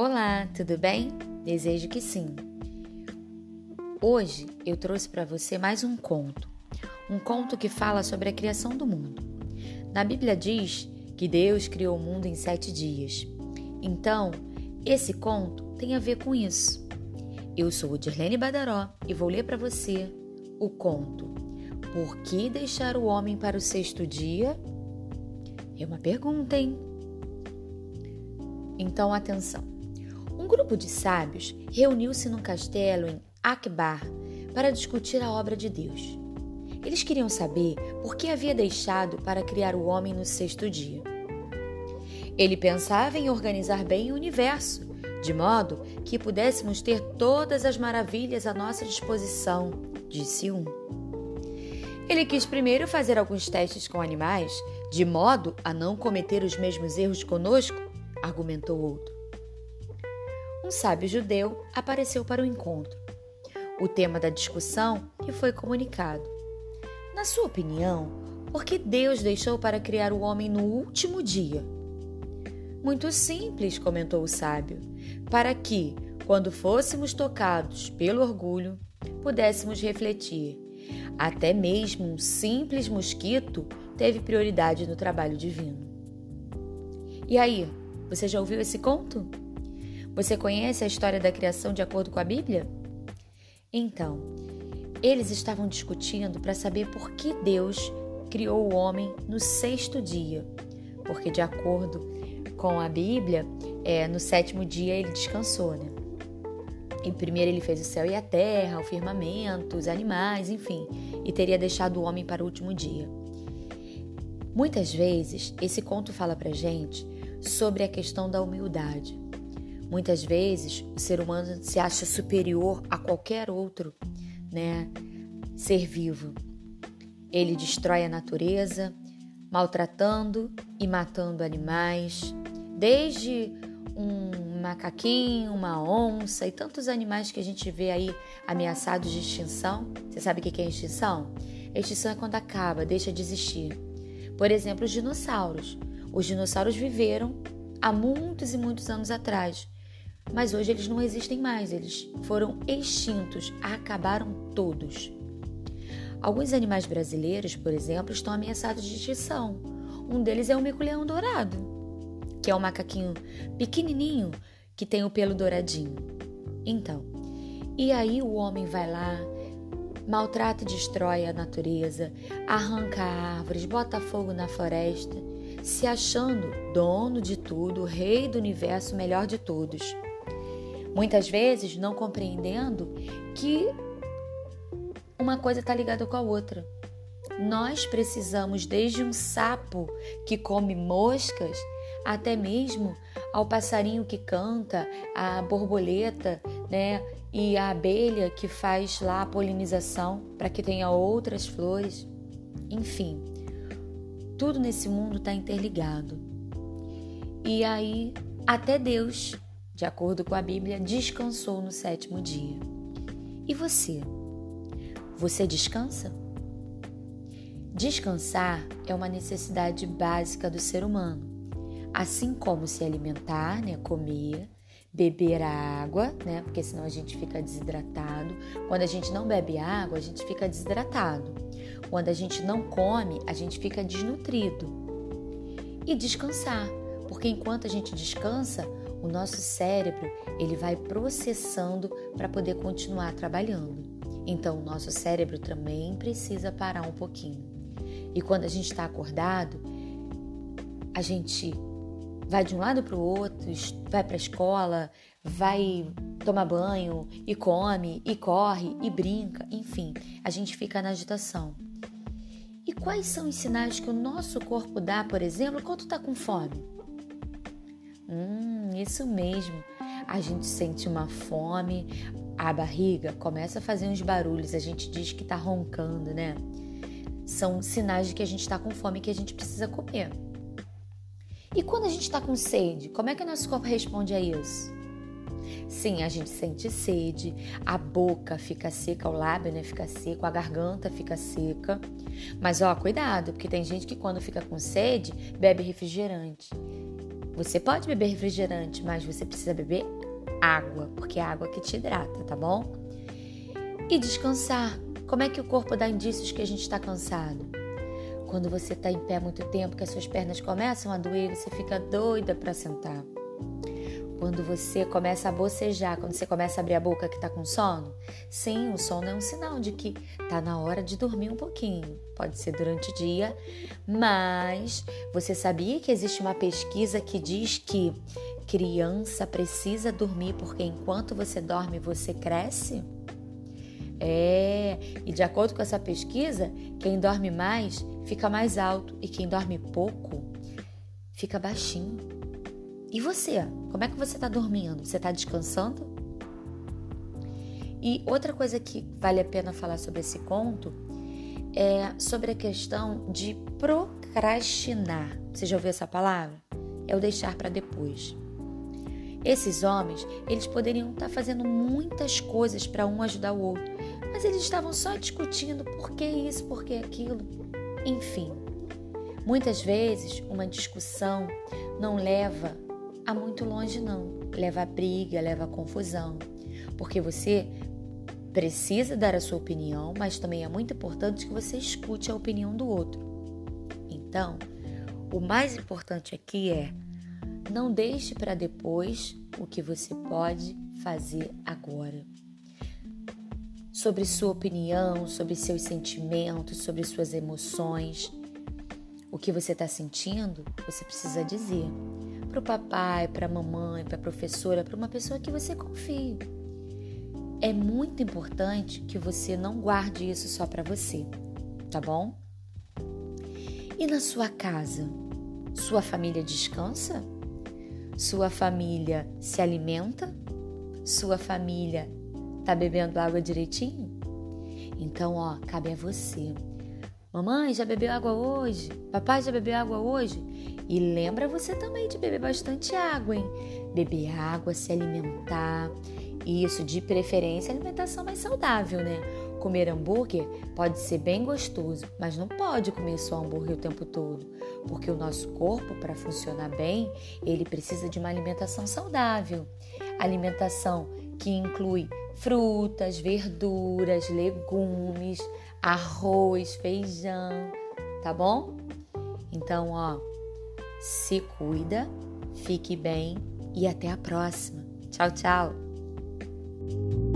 Olá, tudo bem? Desejo que sim. Hoje eu trouxe para você mais um conto. Um conto que fala sobre a criação do mundo. Na Bíblia diz que Deus criou o mundo em sete dias. Então, esse conto tem a ver com isso. Eu sou Dirlene Badaró e vou ler para você o conto Por que deixar o homem para o sexto dia? É uma pergunta, hein? Então, atenção. Grupo de sábios reuniu-se num castelo em Akbar para discutir a obra de Deus. Eles queriam saber por que havia deixado para criar o homem no sexto dia. Ele pensava em organizar bem o universo, de modo que pudéssemos ter todas as maravilhas à nossa disposição, disse um. Ele quis primeiro fazer alguns testes com animais, de modo a não cometer os mesmos erros conosco, argumentou outro um sábio judeu apareceu para o encontro. O tema da discussão lhe foi comunicado. Na sua opinião, por que Deus deixou para criar o homem no último dia? Muito simples, comentou o sábio, para que, quando fôssemos tocados pelo orgulho, pudéssemos refletir. Até mesmo um simples mosquito teve prioridade no trabalho divino. E aí, você já ouviu esse conto? Você conhece a história da criação de acordo com a Bíblia? Então, eles estavam discutindo para saber por que Deus criou o homem no sexto dia. Porque, de acordo com a Bíblia, é, no sétimo dia ele descansou, né? E primeiro ele fez o céu e a terra, o firmamento, os animais, enfim, e teria deixado o homem para o último dia. Muitas vezes esse conto fala pra gente sobre a questão da humildade. Muitas vezes o ser humano se acha superior a qualquer outro, né, ser vivo. Ele destrói a natureza, maltratando e matando animais, desde um macaquinho, uma onça e tantos animais que a gente vê aí ameaçados de extinção. Você sabe o que é extinção? extinção é quando acaba, deixa de existir. Por exemplo, os dinossauros. Os dinossauros viveram há muitos e muitos anos atrás mas hoje eles não existem mais, eles foram extintos, acabaram todos. Alguns animais brasileiros, por exemplo, estão ameaçados de extinção. Um deles é o mico-leão dourado, que é um macaquinho pequenininho que tem o pelo douradinho. Então, e aí o homem vai lá, maltrata e destrói a natureza, arranca árvores, bota fogo na floresta, se achando dono de tudo, rei do universo, melhor de todos. Muitas vezes não compreendendo que uma coisa está ligada com a outra. Nós precisamos, desde um sapo que come moscas, até mesmo ao passarinho que canta, a borboleta, né? E a abelha que faz lá a polinização para que tenha outras flores. Enfim, tudo nesse mundo está interligado. E aí, até Deus de acordo com a Bíblia, descansou no sétimo dia. E você? Você descansa? Descansar é uma necessidade básica do ser humano, assim como se alimentar, né, comer, beber água, né, porque senão a gente fica desidratado. Quando a gente não bebe água, a gente fica desidratado. Quando a gente não come, a gente fica desnutrido. E descansar, porque enquanto a gente descansa, o nosso cérebro ele vai processando para poder continuar trabalhando. Então, o nosso cérebro também precisa parar um pouquinho. E quando a gente está acordado, a gente vai de um lado para o outro, vai para a escola, vai tomar banho e come e corre e brinca, enfim, a gente fica na agitação. E quais são os sinais que o nosso corpo dá, por exemplo, quando está com fome? Hum, isso mesmo. A gente sente uma fome, a barriga começa a fazer uns barulhos, a gente diz que tá roncando, né? São sinais de que a gente está com fome e que a gente precisa comer. E quando a gente está com sede, como é que o nosso corpo responde a isso? Sim, a gente sente sede, a boca fica seca, o lábio né, fica seco, a garganta fica seca. Mas ó, cuidado, porque tem gente que quando fica com sede bebe refrigerante. Você pode beber refrigerante, mas você precisa beber água, porque é a água que te hidrata, tá bom? E descansar. Como é que o corpo dá indícios que a gente está cansado? Quando você está em pé muito tempo, que as suas pernas começam a doer, você fica doida para sentar. Quando você começa a bocejar, quando você começa a abrir a boca que está com sono, sim, o sono é um sinal de que está na hora de dormir um pouquinho. Pode ser durante o dia, mas você sabia que existe uma pesquisa que diz que criança precisa dormir porque enquanto você dorme você cresce? É, e de acordo com essa pesquisa, quem dorme mais fica mais alto e quem dorme pouco fica baixinho. E você? Como é que você está dormindo? Você está descansando? E outra coisa que vale a pena falar sobre esse conto é sobre a questão de procrastinar. Você já ouviu essa palavra? É o deixar para depois. Esses homens, eles poderiam estar tá fazendo muitas coisas para um ajudar o outro, mas eles estavam só discutindo por que isso, por que aquilo. Enfim, muitas vezes uma discussão não leva a muito longe, não. Leva a briga, leva a confusão. Porque você precisa dar a sua opinião, mas também é muito importante que você escute a opinião do outro. Então, o mais importante aqui é não deixe para depois o que você pode fazer agora. Sobre sua opinião, sobre seus sentimentos, sobre suas emoções. O que você está sentindo, você precisa dizer para o papai, para a mamãe, para a professora, para uma pessoa que você confie. É muito importante que você não guarde isso só para você, tá bom? E na sua casa, sua família descansa? Sua família se alimenta? Sua família tá bebendo água direitinho? Então, ó, cabe a você. Mamãe, já bebeu água hoje? Papai já bebeu água hoje? E lembra você também de beber bastante água, hein? Beber água, se alimentar. Isso, de preferência, alimentação mais saudável, né? Comer hambúrguer pode ser bem gostoso, mas não pode comer só hambúrguer o tempo todo, porque o nosso corpo, para funcionar bem, ele precisa de uma alimentação saudável. Alimentação que inclui frutas, verduras, legumes, arroz, feijão, tá bom? Então, ó, se cuida, fique bem e até a próxima. Tchau, tchau!